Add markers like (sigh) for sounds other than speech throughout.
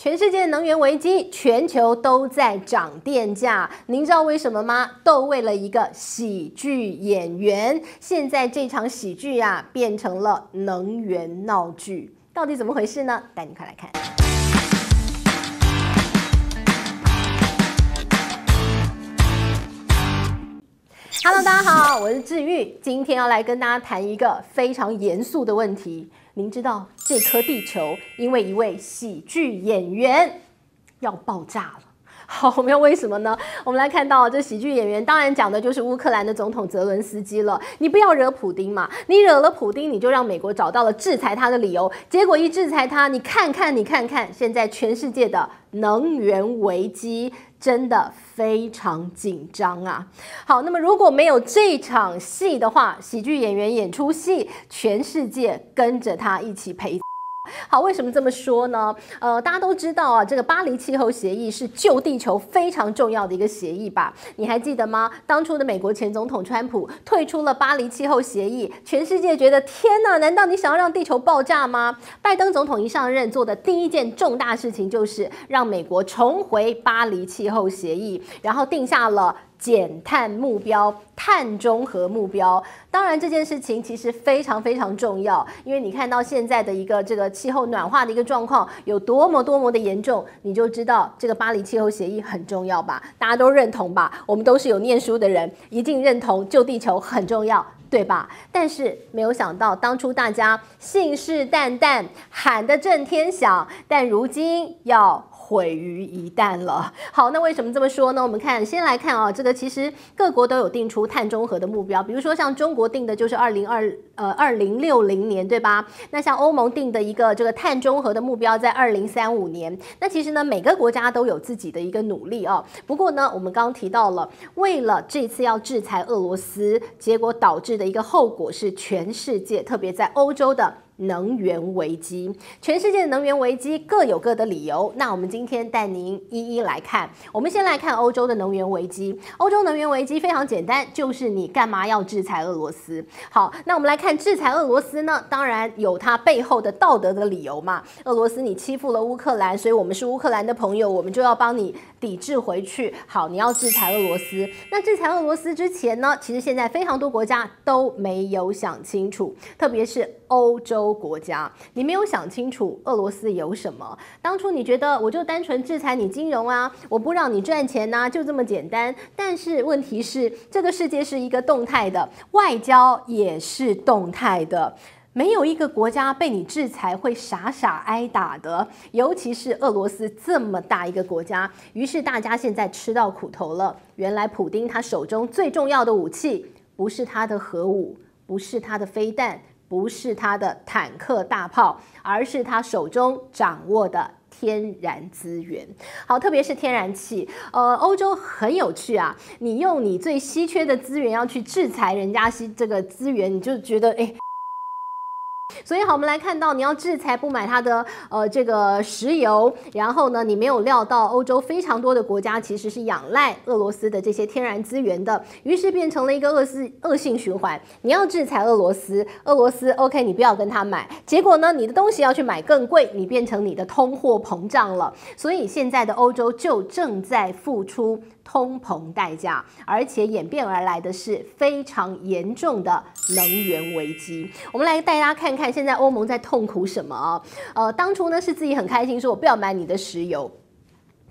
全世界能源危机，全球都在涨电价。您知道为什么吗？都为了一个喜剧演员。现在这场喜剧啊，变成了能源闹剧，到底怎么回事呢？带你快来看。Hello，大家好，我是志玉，今天要来跟大家谈一个非常严肃的问题。您知道这颗地球因为一位喜剧演员要爆炸了？(laughs) 好，我们要为什么呢？我们来看到这喜剧演员，当然讲的就是乌克兰的总统泽伦斯基了。你不要惹普丁嘛，你惹了普丁，你就让美国找到了制裁他的理由。结果一制裁他，你看看，你看看，现在全世界的能源危机。真的非常紧张啊！好，那么如果没有这场戏的话，喜剧演员演出戏，全世界跟着他一起陪。好，为什么这么说呢？呃，大家都知道啊，这个巴黎气候协议是救地球非常重要的一个协议吧？你还记得吗？当初的美国前总统川普退出了巴黎气候协议，全世界觉得天哪，难道你想要让地球爆炸吗？拜登总统一上任做的第一件重大事情就是让美国重回巴黎气候协议，然后定下了。减碳目标、碳中和目标，当然这件事情其实非常非常重要，因为你看到现在的一个这个气候暖化的一个状况有多么多么的严重，你就知道这个巴黎气候协议很重要吧？大家都认同吧？我们都是有念书的人，一定认同救地球很重要，对吧？但是没有想到，当初大家信誓旦旦喊得震天响，但如今要。毁于一旦了。好，那为什么这么说呢？我们看，先来看啊，这个其实各国都有定出碳中和的目标，比如说像中国定的就是二零二呃二零六零年，对吧？那像欧盟定的一个这个碳中和的目标在二零三五年。那其实呢，每个国家都有自己的一个努力啊。不过呢，我们刚刚提到了，为了这次要制裁俄罗斯，结果导致的一个后果是全世界，特别在欧洲的。能源危机，全世界的能源危机各有各的理由。那我们今天带您一一来看。我们先来看欧洲的能源危机。欧洲能源危机非常简单，就是你干嘛要制裁俄罗斯？好，那我们来看制裁俄罗斯呢？当然有它背后的道德的理由嘛。俄罗斯你欺负了乌克兰，所以我们是乌克兰的朋友，我们就要帮你抵制回去。好，你要制裁俄罗斯。那制裁俄罗斯之前呢，其实现在非常多国家都没有想清楚，特别是欧洲。国家，你没有想清楚俄罗斯有什么？当初你觉得我就单纯制裁你金融啊，我不让你赚钱呐，就这么简单。但是问题是，这个世界是一个动态的，外交也是动态的，没有一个国家被你制裁会傻傻挨打的，尤其是俄罗斯这么大一个国家。于是大家现在吃到苦头了。原来普丁他手中最重要的武器不是他的核武，不是他的飞弹。不是他的坦克大炮，而是他手中掌握的天然资源。好，特别是天然气。呃，欧洲很有趣啊，你用你最稀缺的资源要去制裁人家稀这个资源，你就觉得诶。所以好，我们来看到，你要制裁不买它的呃这个石油，然后呢，你没有料到欧洲非常多的国家其实是仰赖俄罗斯的这些天然资源的，于是变成了一个恶性恶性循环。你要制裁俄罗斯，俄罗斯 OK，你不要跟他买，结果呢，你的东西要去买更贵，你变成你的通货膨胀了。所以现在的欧洲就正在付出。通膨代价，而且演变而来的是非常严重的能源危机。我们来带大家看看，现在欧盟在痛苦什么？呃，当初呢是自己很开心，说我不要买你的石油。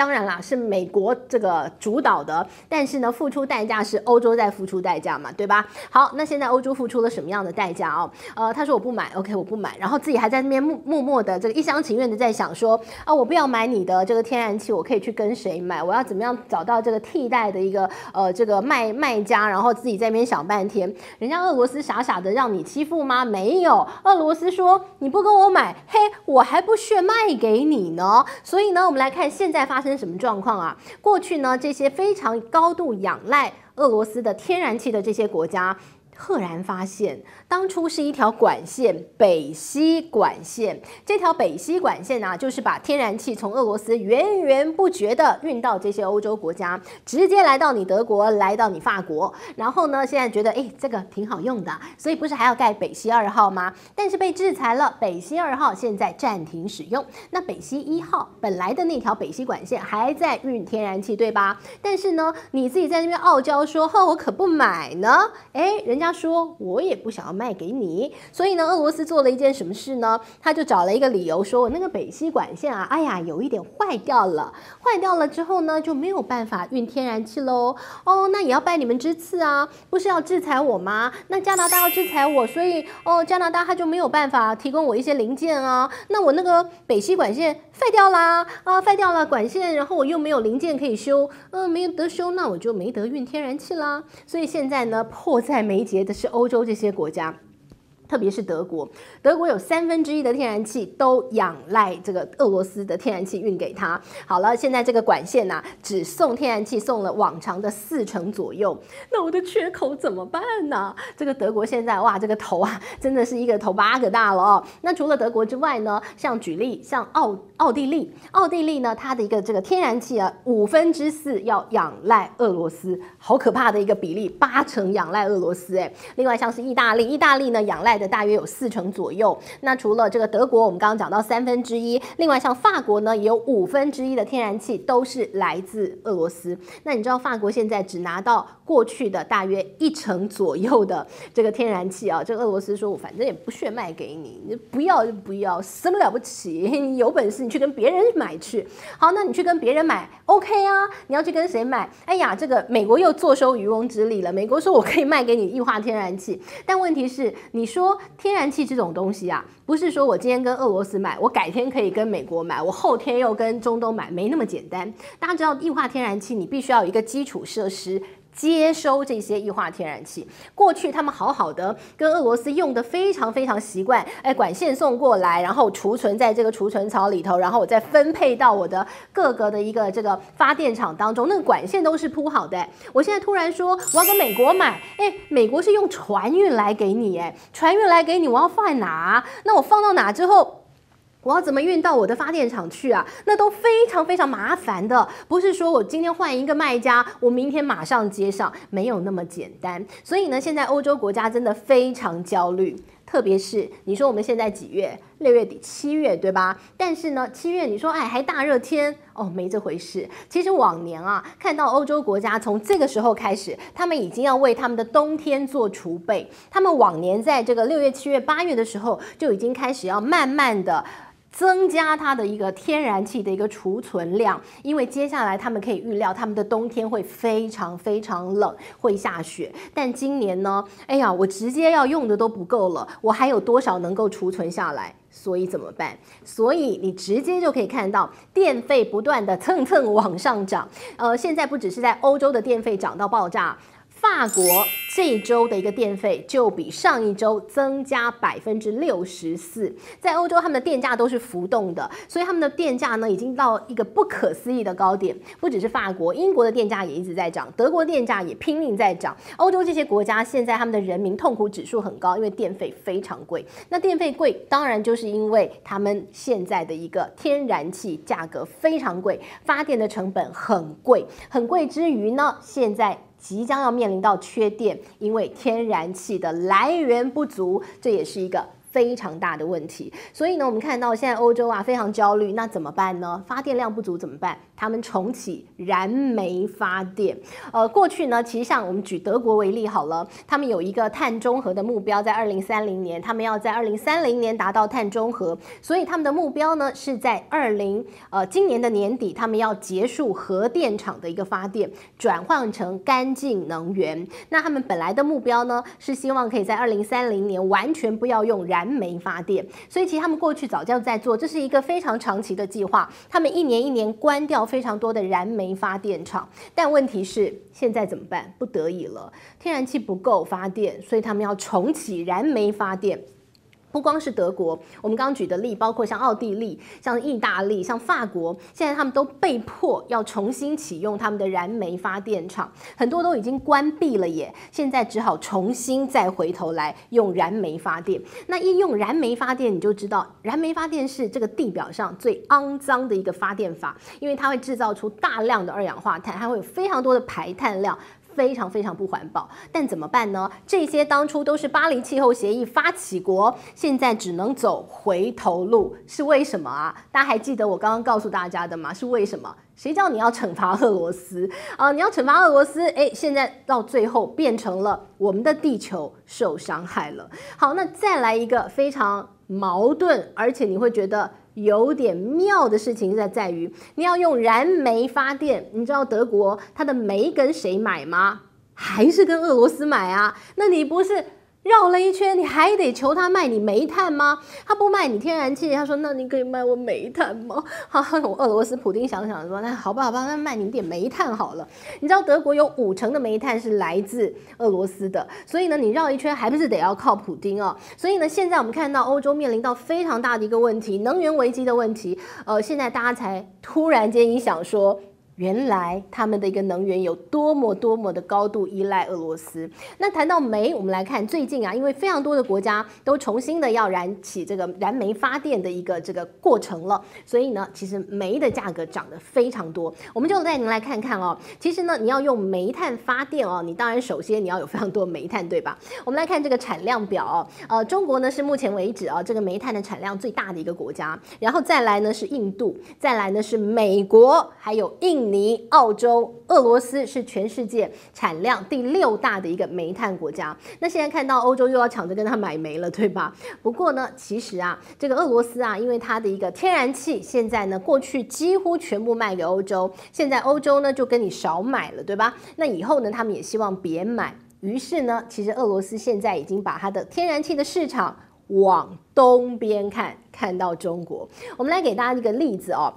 当然啦，是美国这个主导的，但是呢，付出代价是欧洲在付出代价嘛，对吧？好，那现在欧洲付出了什么样的代价啊？呃，他说我不买，OK，我不买，然后自己还在那边默默默的这个一厢情愿的在想说啊，我不要买你的这个天然气，我可以去跟谁买？我要怎么样找到这个替代的一个呃这个卖卖家？然后自己在那边想半天，人家俄罗斯傻傻的让你欺负吗？没有，俄罗斯说你不跟我买，嘿，我还不屑卖给你呢。所以呢，我们来看现在发生。什么状况啊？过去呢，这些非常高度仰赖俄罗斯的天然气的这些国家，赫然发现，当初是一条管线——北溪管线。这条北溪管线啊，就是把天然气从俄罗斯源源不绝地运到这些欧洲国家，直接来到你德国，来到你法国。然后呢，现在觉得哎，这个挺好用的，所以不是还要盖北溪二号吗？但是被制裁了，北溪二号现在暂停使用。那北溪一号本来的那条北溪管线还在运天然气，对吧？但是呢，你自己在那边傲娇说：“呵，我可不买呢。”哎，人家说我也不想要卖给你。所以呢，俄罗斯做了一件什么事呢？他就找了一个理由，说我那个北溪管线啊，哎呀，有一点坏掉了。坏掉了之后呢，就没有办法运天然气喽。哦，那也要拜你们之赐啊，不是要制裁我吗？那加拿大要制裁我，所以哦，加拿大他就没有办法提供我一些零件啊。那我那个北溪管线废掉啦，啊，废掉了管线，然后我又没有零件可以修，嗯、没有得修，那我就没得运天然气啦。所以现在呢，迫在眉睫的是欧洲这些国家。特别是德国，德国有三分之一的天然气都仰赖这个俄罗斯的天然气运给他。好了，现在这个管线呐、只送天然气送了往常的四成左右，那我的缺口怎么办呢？这个德国现在哇，这个头啊，真的是一个头八个大了哦。那除了德国之外呢，像举例，像奥奥地利，奥地利呢，它的一个这个天然气啊，五分之四要仰赖俄罗斯，好可怕的一个比例，八成仰赖俄罗斯哎。另外像是意大利，意大利呢仰赖。的大约有四成左右。那除了这个德国，我们刚刚讲到三分之一，另外像法国呢，也有五分之一的天然气都是来自俄罗斯。那你知道法国现在只拿到过去的大约一成左右的这个天然气啊？这个俄罗斯说，我反正也不屑卖给你，你不要就不要，什么了不起？(laughs) 有本事你去跟别人买去。好，那你去跟别人买，OK 啊？你要去跟谁买？哎呀，这个美国又坐收渔翁之利了。美国说我可以卖给你液化天然气，但问题是你说。天然气这种东西啊，不是说我今天跟俄罗斯买，我改天可以跟美国买，我后天又跟中东买，没那么简单。大家知道，液化天然气你必须要有一个基础设施。接收这些液化天然气，过去他们好好的跟俄罗斯用的非常非常习惯，哎，管线送过来，然后储存在这个储存槽里头，然后我再分配到我的各个的一个这个发电厂当中，那个管线都是铺好的。我现在突然说我要跟美国买，哎，美国是用船运来给你，哎，船运来给你，我要放在哪？那我放到哪之后？我要怎么运到我的发电厂去啊？那都非常非常麻烦的，不是说我今天换一个卖家，我明天马上接上，没有那么简单。所以呢，现在欧洲国家真的非常焦虑，特别是你说我们现在几月？六月底、七月，对吧？但是呢，七月你说哎还大热天哦，没这回事。其实往年啊，看到欧洲国家从这个时候开始，他们已经要为他们的冬天做储备。他们往年在这个六月、七月、八月的时候，就已经开始要慢慢的。增加它的一个天然气的一个储存量，因为接下来他们可以预料他们的冬天会非常非常冷，会下雪。但今年呢，哎呀，我直接要用的都不够了，我还有多少能够储存下来？所以怎么办？所以你直接就可以看到电费不断的蹭蹭往上涨。呃，现在不只是在欧洲的电费涨到爆炸。法国这一周的一个电费就比上一周增加百分之六十四。在欧洲，他们的电价都是浮动的，所以他们的电价呢已经到一个不可思议的高点。不只是法国，英国的电价也一直在涨，德国电价也拼命在涨。欧洲这些国家现在他们的人民痛苦指数很高，因为电费非常贵。那电费贵，当然就是因为他们现在的一个天然气价格非常贵，发电的成本很贵，很贵之余呢，现在。即将要面临到缺电，因为天然气的来源不足，这也是一个。非常大的问题，所以呢，我们看到现在欧洲啊非常焦虑，那怎么办呢？发电量不足怎么办？他们重启燃煤发电。呃，过去呢，其实像我们举德国为例好了，他们有一个碳中和的目标，在二零三零年，他们要在二零三零年达到碳中和，所以他们的目标呢是在二零呃今年的年底，他们要结束核电厂的一个发电，转换成干净能源。那他们本来的目标呢是希望可以在二零三零年完全不要用燃燃煤发电，所以其实他们过去早就在做，这是一个非常长期的计划。他们一年一年关掉非常多的燃煤发电厂，但问题是现在怎么办？不得已了，天然气不够发电，所以他们要重启燃煤发电。不光是德国，我们刚刚举的例，包括像奥地利、像意大利、像法国，现在他们都被迫要重新启用他们的燃煤发电厂，很多都已经关闭了耶。现在只好重新再回头来用燃煤发电。那一用燃煤发电，你就知道，燃煤发电是这个地表上最肮脏的一个发电法，因为它会制造出大量的二氧化碳，它会有非常多的排碳量。非常非常不环保，但怎么办呢？这些当初都是巴黎气候协议发起国，现在只能走回头路，是为什么啊？大家还记得我刚刚告诉大家的吗？是为什么？谁叫你要惩罚俄罗斯啊？你要惩罚俄罗斯，诶，现在到最后变成了我们的地球受伤害了。好，那再来一个非常矛盾，而且你会觉得。有点妙的事情在在于，你要用燃煤发电，你知道德国它的煤跟谁买吗？还是跟俄罗斯买啊？那你不是？绕了一圈，你还得求他卖你煤炭吗？他不卖你天然气，他说：“那你可以卖我煤炭吗？” (laughs) 哈哈，我俄罗斯普丁想想说：“那好吧，好吧，那卖你点煤炭好了。”你知道德国有五成的煤炭是来自俄罗斯的，所以呢，你绕一圈还不是得要靠普丁哦。所以呢，现在我们看到欧洲面临到非常大的一个问题，能源危机的问题。呃，现在大家才突然间一想说。原来他们的一个能源有多么多么的高度依赖俄罗斯。那谈到煤，我们来看最近啊，因为非常多的国家都重新的要燃起这个燃煤发电的一个这个过程了，所以呢，其实煤的价格涨得非常多。我们就带您来看看哦。其实呢，你要用煤炭发电哦，你当然首先你要有非常多煤炭，对吧？我们来看这个产量表哦。呃，中国呢是目前为止啊这个煤炭的产量最大的一个国家，然后再来呢是印度，再来呢是美国，还有印。尼、澳洲、俄罗斯是全世界产量第六大的一个煤炭国家。那现在看到欧洲又要抢着跟他买煤了，对吧？(laughs) 不过呢，其实啊，这个俄罗斯啊，因为它的一个天然气现在呢，过去几乎全部卖给欧洲，现在欧洲呢就跟你少买了，对吧？那以后呢，他们也希望别买。于是呢，其实俄罗斯现在已经把它的天然气的市场往东边看，看到中国。我们来给大家一个例子哦。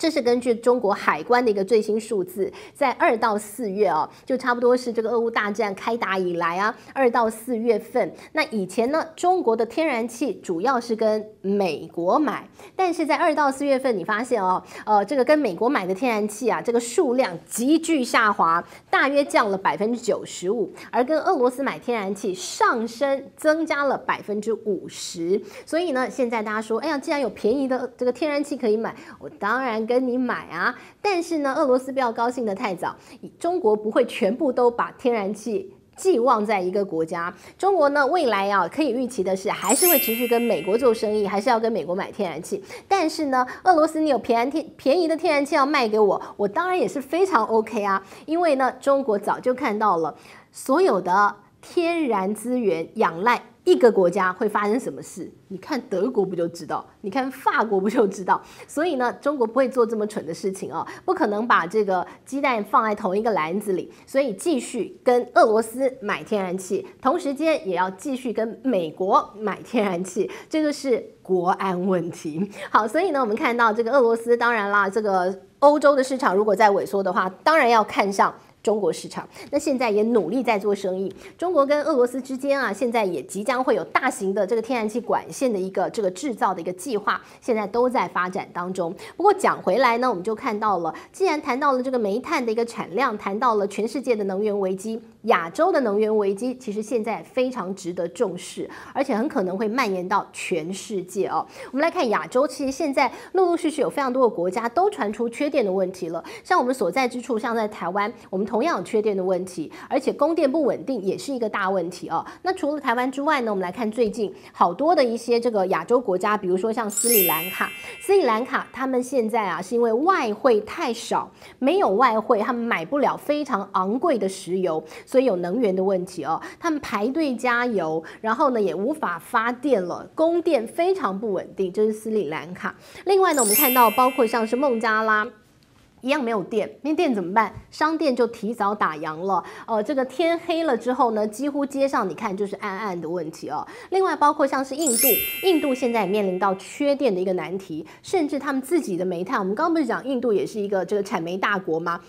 这是根据中国海关的一个最新数字，在二到四月哦，就差不多是这个俄乌大战开打以来啊，二到四月份。那以前呢，中国的天然气主要是跟美国买，但是在二到四月份，你发现哦，呃，这个跟美国买的天然气啊，这个数量急剧下滑，大约降了百分之九十五，而跟俄罗斯买天然气上升，增加了百分之五十。所以呢，现在大家说，哎呀，既然有便宜的这个天然气可以买，我当然。跟你买啊，但是呢，俄罗斯不要高兴得太早，中国不会全部都把天然气寄望在一个国家。中国呢，未来啊，可以预期的是，还是会持续跟美国做生意，还是要跟美国买天然气。但是呢，俄罗斯你有便宜天便宜的天然气要卖给我，我当然也是非常 OK 啊，因为呢，中国早就看到了所有的天然资源仰赖。一个国家会发生什么事？你看德国不就知道？你看法国不就知道？(laughs) 所以呢，中国不会做这么蠢的事情哦，不可能把这个鸡蛋放在同一个篮子里。所以继续跟俄罗斯买天然气，同时间也要继续跟美国买天然气，这个是国安问题。好，所以呢，我们看到这个俄罗斯，当然啦，这个欧洲的市场如果在萎缩的话，当然要看上。中国市场，那现在也努力在做生意。中国跟俄罗斯之间啊，现在也即将会有大型的这个天然气管线的一个这个制造的一个计划，现在都在发展当中。不过讲回来呢，我们就看到了，既然谈到了这个煤炭的一个产量，谈到了全世界的能源危机。亚洲的能源危机其实现在非常值得重视，而且很可能会蔓延到全世界哦。我们来看亚洲，其实现在陆陆续续有非常多的国家都传出缺电的问题了。像我们所在之处，像在台湾，我们同样有缺电的问题，而且供电不稳定也是一个大问题哦。那除了台湾之外呢，我们来看最近好多的一些这个亚洲国家，比如说像斯里兰卡，斯里兰卡他们现在啊是因为外汇太少，没有外汇，他们买不了非常昂贵的石油。所以有能源的问题哦，他们排队加油，然后呢也无法发电了，供电非常不稳定，这是斯里兰卡。另外呢，我们看到包括像是孟加拉一样没有电，没电怎么办？商店就提早打烊了。呃，这个天黑了之后呢，几乎街上你看就是暗暗的问题哦。另外包括像是印度，印度现在也面临到缺电的一个难题，甚至他们自己的煤炭，我们刚刚不是讲印度也是一个这个产煤大国吗？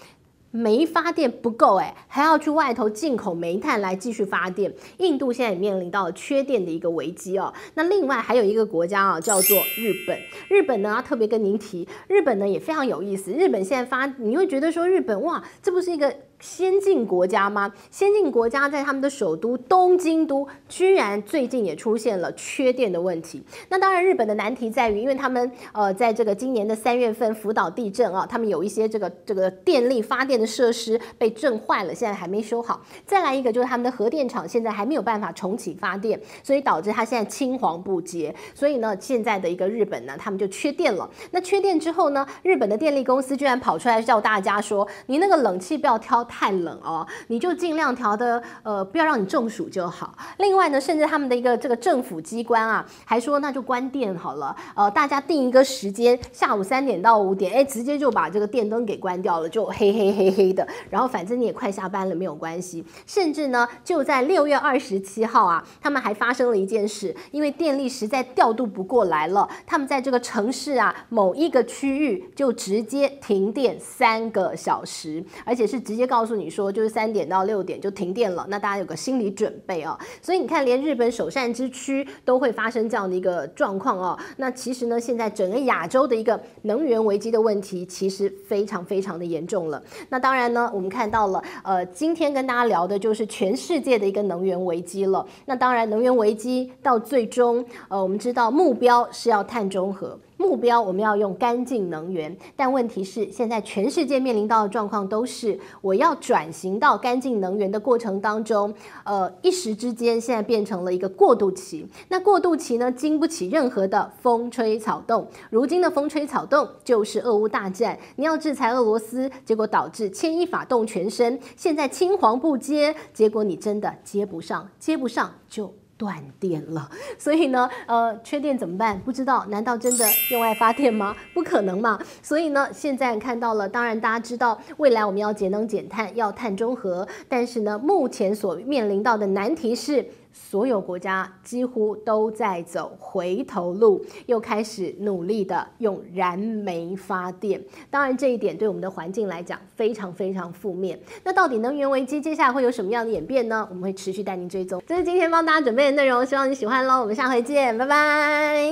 煤发电不够哎，还要去外头进口煤炭来继续发电。印度现在也面临到了缺电的一个危机哦。那另外还有一个国家啊，叫做日本。日本呢，特别跟您提，日本呢也非常有意思。日本现在发，你会觉得说日本哇，这不是一个。先进国家吗？先进国家在他们的首都东京都，居然最近也出现了缺电的问题。那当然，日本的难题在于，因为他们呃，在这个今年的三月份福岛地震啊，他们有一些这个这个电力发电的设施被震坏了，现在还没修好。再来一个就是他们的核电厂现在还没有办法重启发电，所以导致它现在青黄不接。所以呢，现在的一个日本呢，他们就缺电了。那缺电之后呢，日本的电力公司居然跑出来叫大家说，你那个冷气不要挑。太冷哦，你就尽量调的呃，不要让你中暑就好。另外呢，甚至他们的一个这个政府机关啊，还说那就关电好了。呃，大家定一个时间，下午三点到五点，哎，直接就把这个电灯给关掉了，就黑黑黑黑的。然后反正你也快下班了，没有关系。甚至呢，就在六月二十七号啊，他们还发生了一件事，因为电力实在调度不过来了，他们在这个城市啊某一个区域就直接停电三个小时，而且是直接告。告诉你说，就是三点到六点就停电了，那大家有个心理准备哦。所以你看，连日本首善之区都会发生这样的一个状况哦。那其实呢，现在整个亚洲的一个能源危机的问题，其实非常非常的严重了。那当然呢，我们看到了，呃，今天跟大家聊的就是全世界的一个能源危机了。那当然，能源危机到最终，呃，我们知道目标是要碳中和。目标我们要用干净能源，但问题是现在全世界面临到的状况都是我要转型到干净能源的过程当中，呃，一时之间现在变成了一个过渡期。那过渡期呢，经不起任何的风吹草动。如今的风吹草动就是俄乌大战，你要制裁俄罗斯，结果导致牵一发动全身。现在青黄不接，结果你真的接不上，接不上就。断电了，(laughs) 所以呢，呃，缺电怎么办？不知道，难道真的用爱发电吗？(laughs) 不可能嘛。所以呢，现在看到了，当然大家知道，未来我们要节能减碳，要碳中和，但是呢，目前所面临到的难题是。所有国家几乎都在走回头路，又开始努力的用燃煤发电。当然，这一点对我们的环境来讲非常非常负面。那到底能源危机接下来会有什么样的演变呢？我们会持续带您追踪。这是今天帮大家准备的内容，希望你喜欢喽。我们下回见，拜拜。